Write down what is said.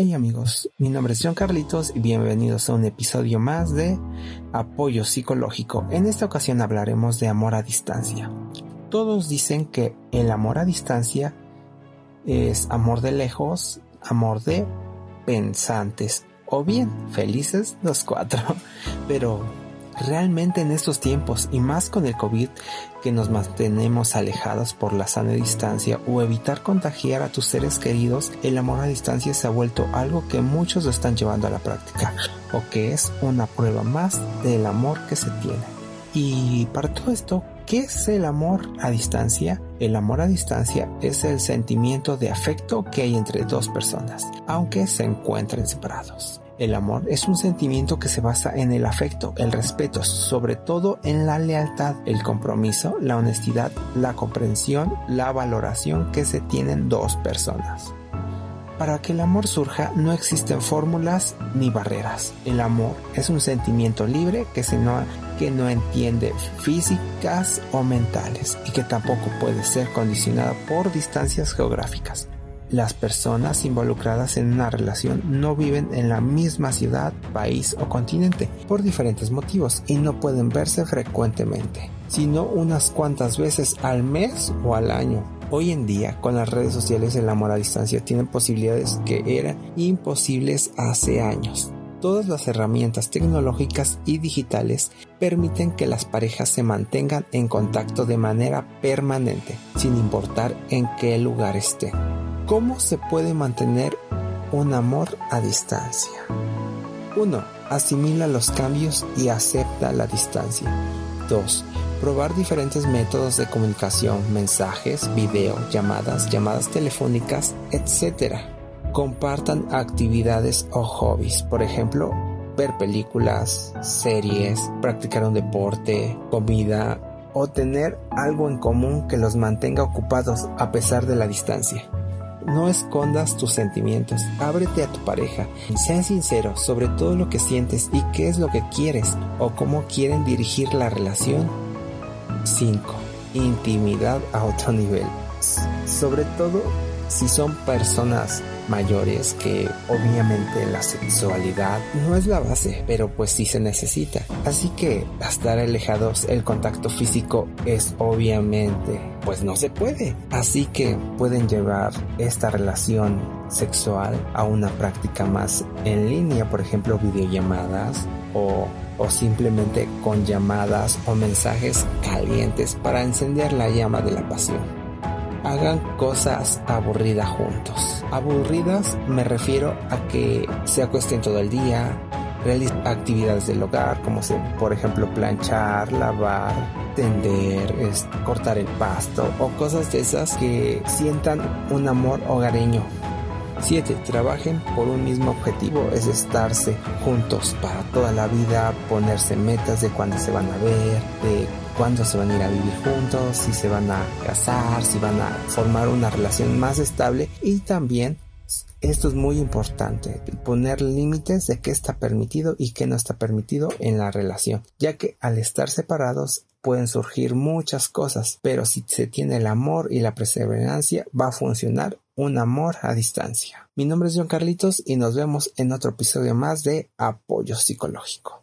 Hey amigos, mi nombre es John Carlitos y bienvenidos a un episodio más de Apoyo Psicológico. En esta ocasión hablaremos de amor a distancia. Todos dicen que el amor a distancia es amor de lejos, amor de pensantes o bien felices los cuatro. Pero realmente en estos tiempos y más con el COVID que nos mantenemos alejados por la sana distancia o evitar contagiar a tus seres queridos, el amor a distancia se ha vuelto algo que muchos están llevando a la práctica o que es una prueba más del amor que se tiene. Y para todo esto, ¿qué es el amor a distancia? El amor a distancia es el sentimiento de afecto que hay entre dos personas, aunque se encuentren separados. El amor es un sentimiento que se basa en el afecto, el respeto, sobre todo en la lealtad, el compromiso, la honestidad, la comprensión, la valoración que se tienen dos personas. Para que el amor surja no existen fórmulas ni barreras. El amor es un sentimiento libre que, no, que no entiende físicas o mentales y que tampoco puede ser condicionado por distancias geográficas. Las personas involucradas en una relación no viven en la misma ciudad, país o continente por diferentes motivos y no pueden verse frecuentemente, sino unas cuantas veces al mes o al año. Hoy en día, con las redes sociales, el amor a distancia tiene posibilidades que eran imposibles hace años. Todas las herramientas tecnológicas y digitales permiten que las parejas se mantengan en contacto de manera permanente, sin importar en qué lugar estén. ¿Cómo se puede mantener un amor a distancia? 1. Asimila los cambios y acepta la distancia. 2. Probar diferentes métodos de comunicación, mensajes, video, llamadas, llamadas telefónicas, etc. Compartan actividades o hobbies, por ejemplo, ver películas, series, practicar un deporte, comida o tener algo en común que los mantenga ocupados a pesar de la distancia. No escondas tus sentimientos, ábrete a tu pareja, sean sinceros sobre todo lo que sientes y qué es lo que quieres o cómo quieren dirigir la relación. 5. Intimidad a otro nivel. Sobre todo si son personas mayores que obviamente la sexualidad no es la base, pero pues sí se necesita. Así que estar alejados el contacto físico es obviamente pues no se puede. Así que pueden llevar esta relación sexual a una práctica más en línea, por ejemplo videollamadas o o simplemente con llamadas o mensajes calientes para encender la llama de la pasión hagan cosas aburridas juntos. Aburridas me refiero a que se acuesten todo el día, realicen actividades del hogar como por ejemplo planchar, lavar, tender, cortar el pasto o cosas de esas que sientan un amor hogareño 7. Trabajen por un mismo objetivo, es estarse juntos para toda la vida, ponerse metas de cuándo se van a ver, de cuándo se van a ir a vivir juntos, si se van a casar, si van a formar una relación más estable y también esto es muy importante, poner límites de qué está permitido y qué no está permitido en la relación, ya que al estar separados pueden surgir muchas cosas, pero si se tiene el amor y la perseverancia va a funcionar un amor a distancia. Mi nombre es John Carlitos y nos vemos en otro episodio más de Apoyo Psicológico.